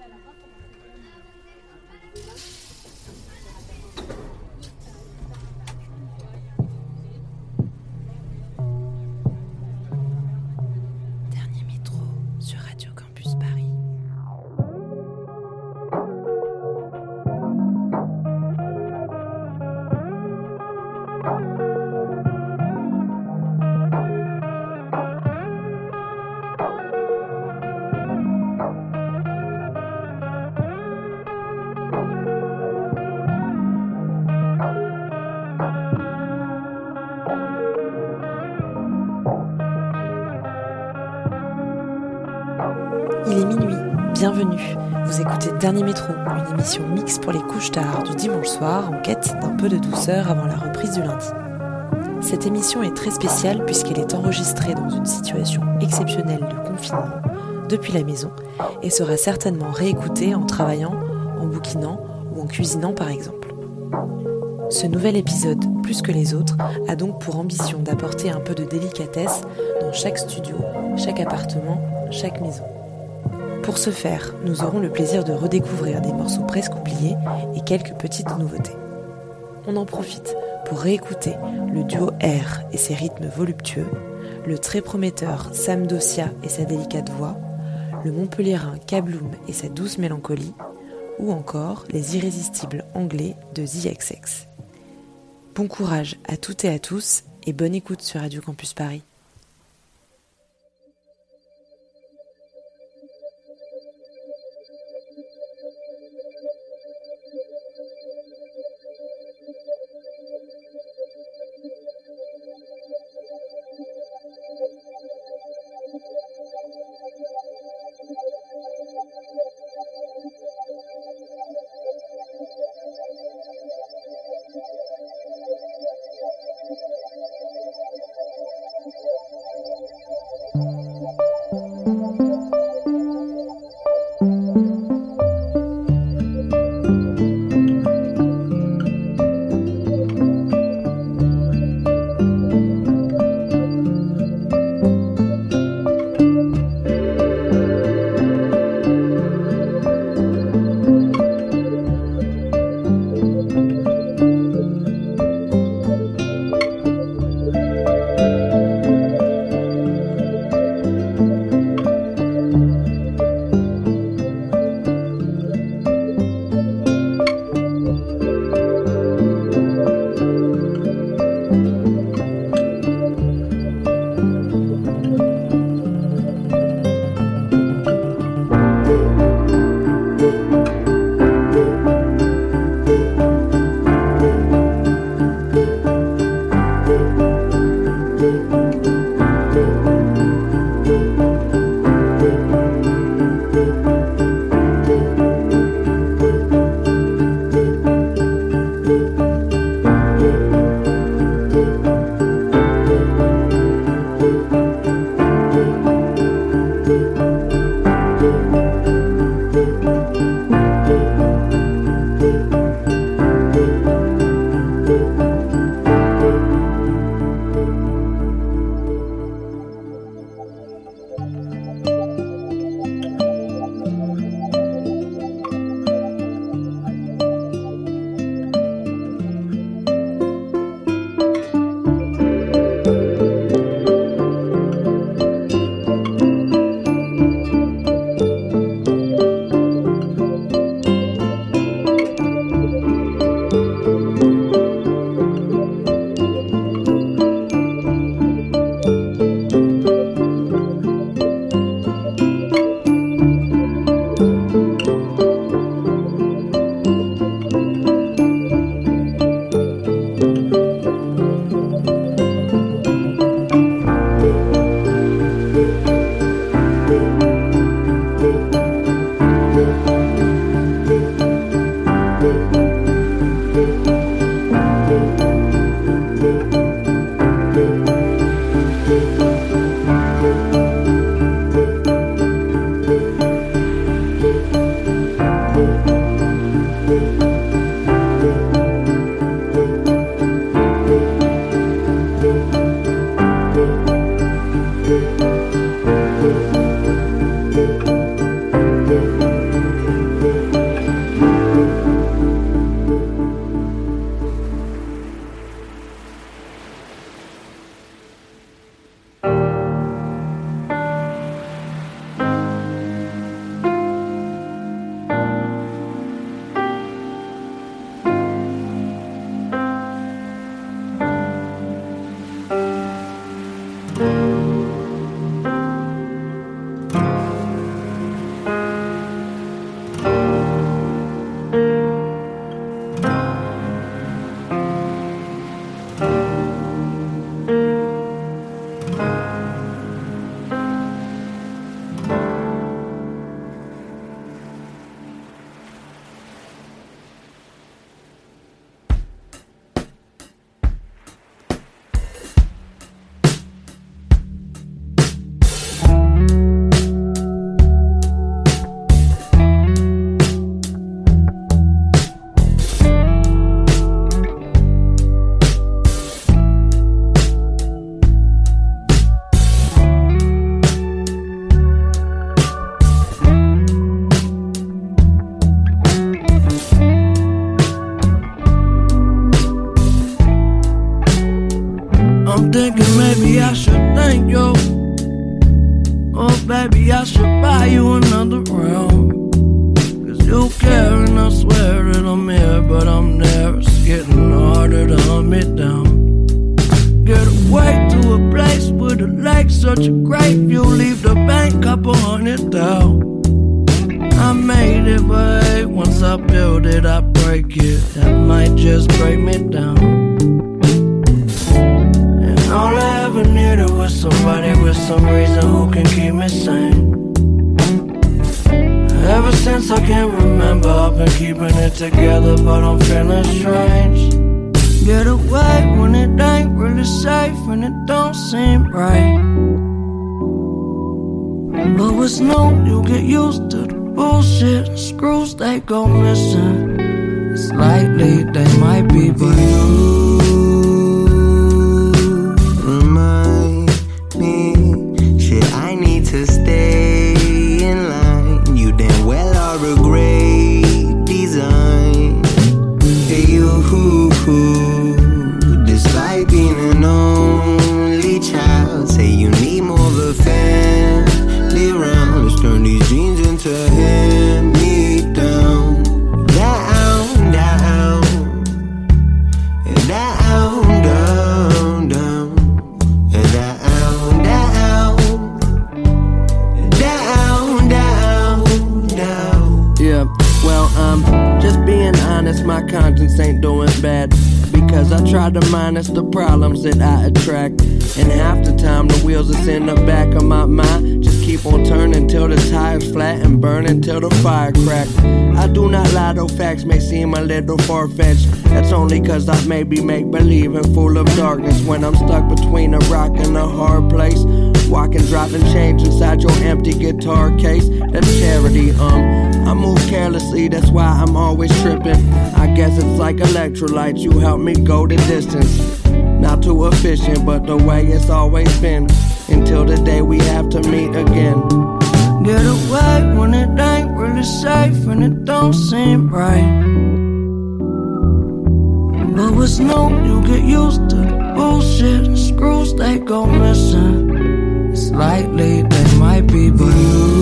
Dernier Dernier Métro, une émission mixte pour les couches tard du dimanche soir en quête d'un peu de douceur avant la reprise du lundi. Cette émission est très spéciale puisqu'elle est enregistrée dans une situation exceptionnelle de confinement depuis la maison et sera certainement réécoutée en travaillant, en bouquinant ou en cuisinant par exemple. Ce nouvel épisode, plus que les autres, a donc pour ambition d'apporter un peu de délicatesse dans chaque studio, chaque appartement, chaque maison. Pour ce faire, nous aurons le plaisir de redécouvrir des morceaux presque oubliés et quelques petites nouveautés. On en profite pour réécouter le duo R et ses rythmes voluptueux, le très prometteur Sam Dossia et sa délicate voix, le Montpellierin Kabloum et sa douce mélancolie, ou encore les irrésistibles anglais de The XX. Bon courage à toutes et à tous et bonne écoute sur Radio Campus Paris. But what's new, you get used to the bullshit. Screws they go missing. It's likely they might be, but you try to minus the problems that I attract. And half the time, the wheels that's in the back of my mind just keep on turning till the tires flat and burning till the fire crack. I do not lie, though facts may seem a little far fetched. That's only cause I maybe make believe and full of darkness when I'm stuck between a rock and a hard place. Walking, dropping change inside your empty guitar case. That's charity, um. I move carelessly, that's why I'm always tripping. I guess it's like electrolytes, you help me go the distance. Not too efficient, but the way it's always been. Until the day we have to meet again. Get away when it ain't really safe and it don't seem right. But what's new, you get used to the bullshit. Screws they go missing. Slightly they might be, but You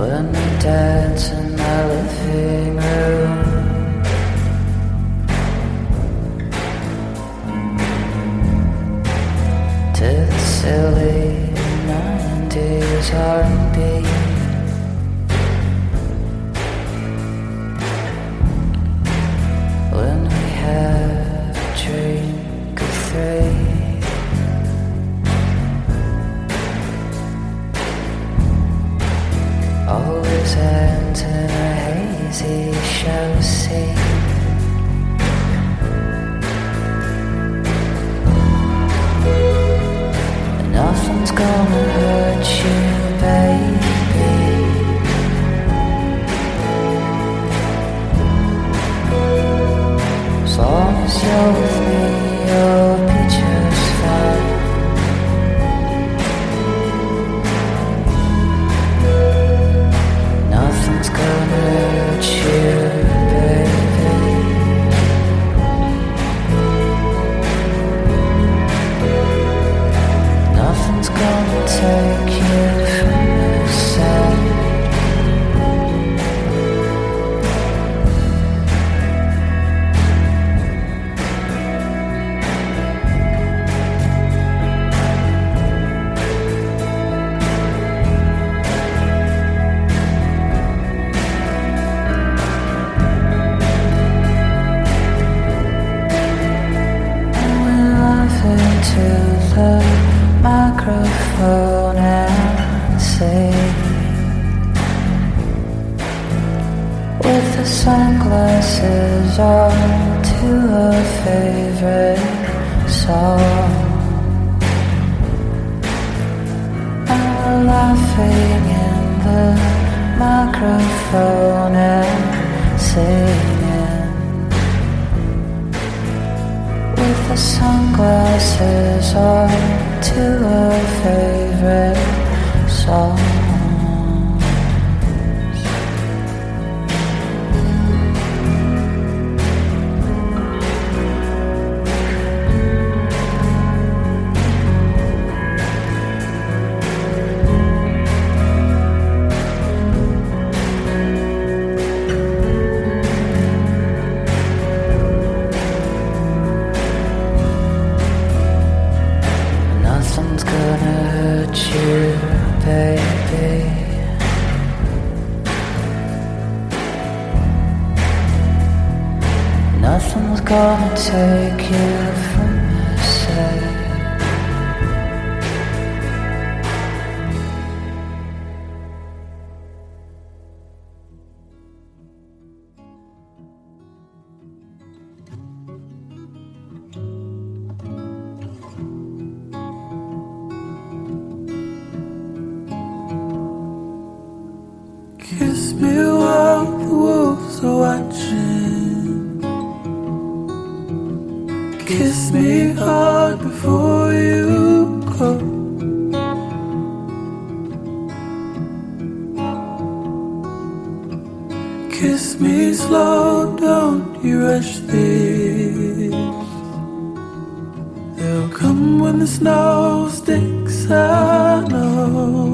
When we dance in the living room To the silly 90s sunglasses on to a favorite song. And we're laughing in the microphone and singing with the sunglasses on to a favorite song. the snow sticks, I know.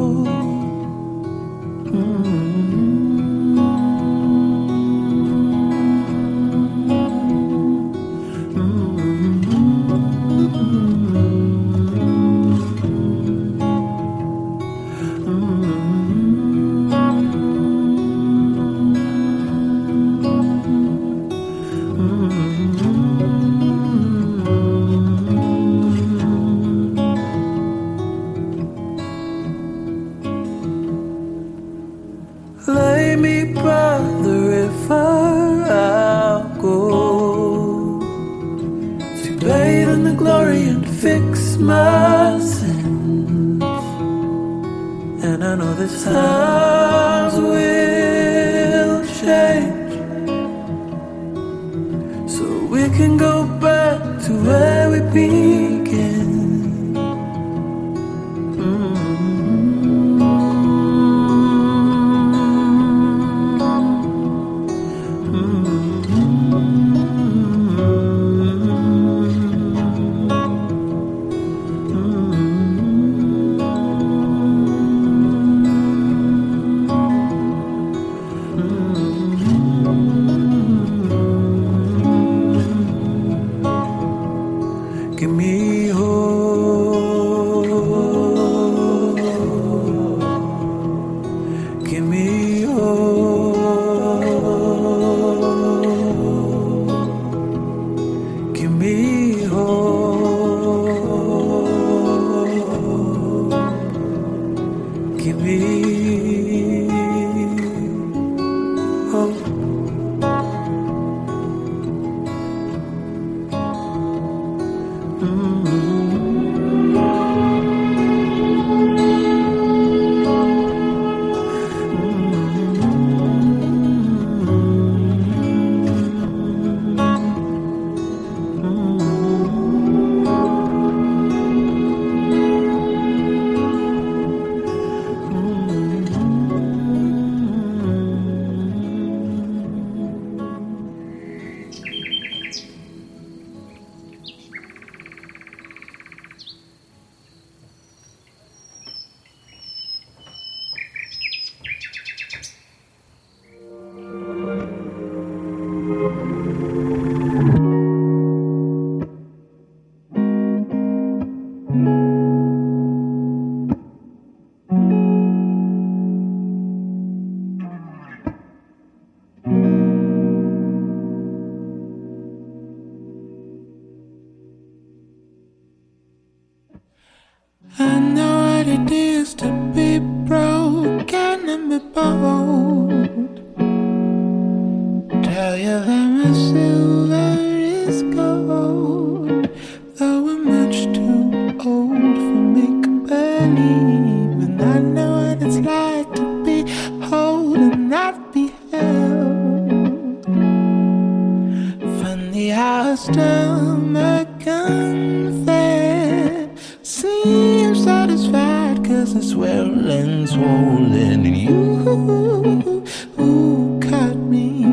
and swollen, and you ooh, caught me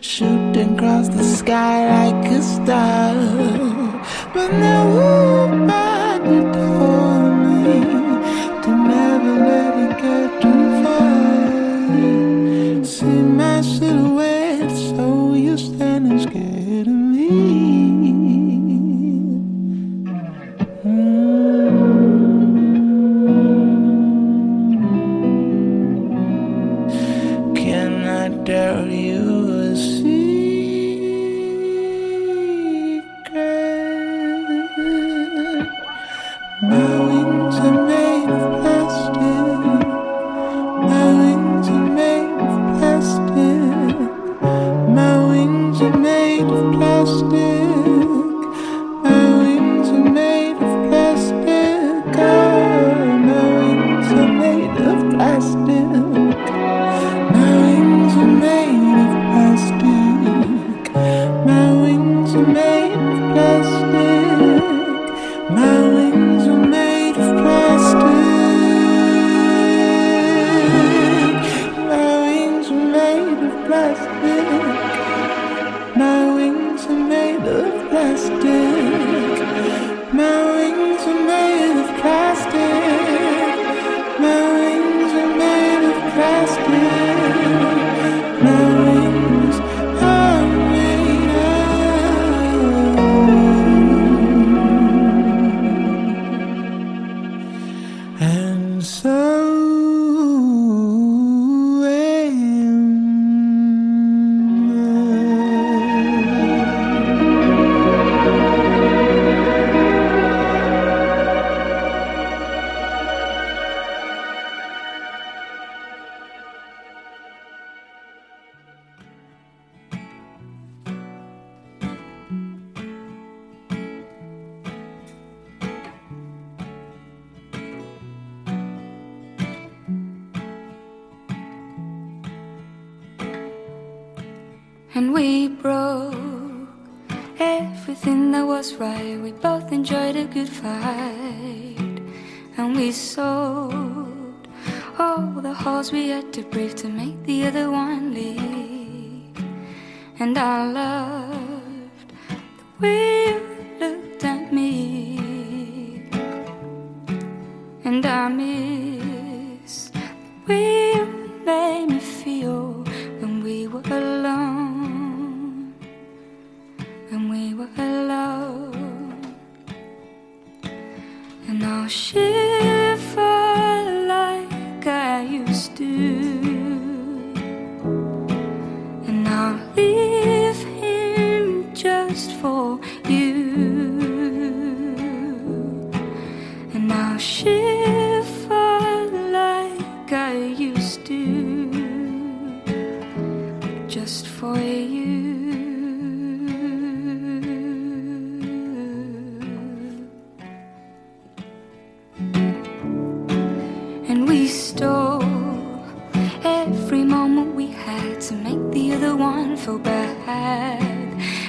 shooting across the sky like a star. But now.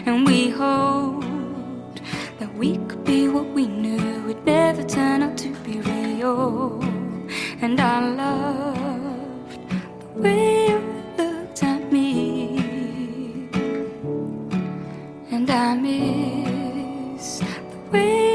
and we hoped that we could be what we knew would never turn out to be real. And I loved the way you looked at me, and I miss the way.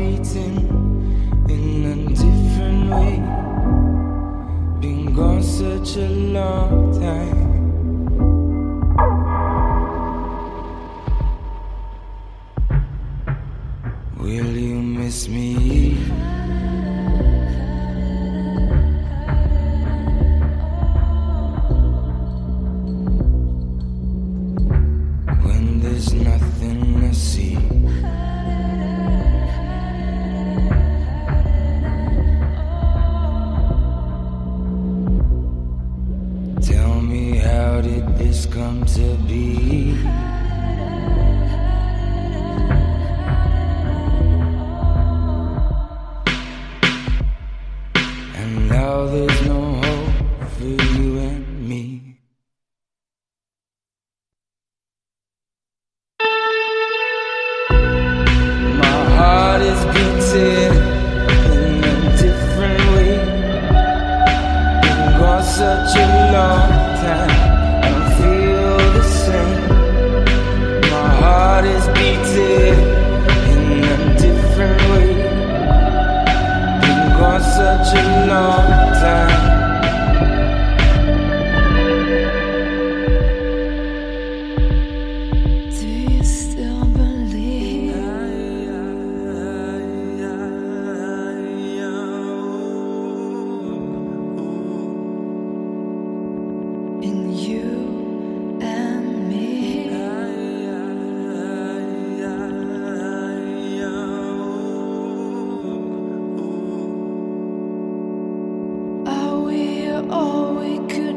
beating in a different way. Been gone such a long time. all we could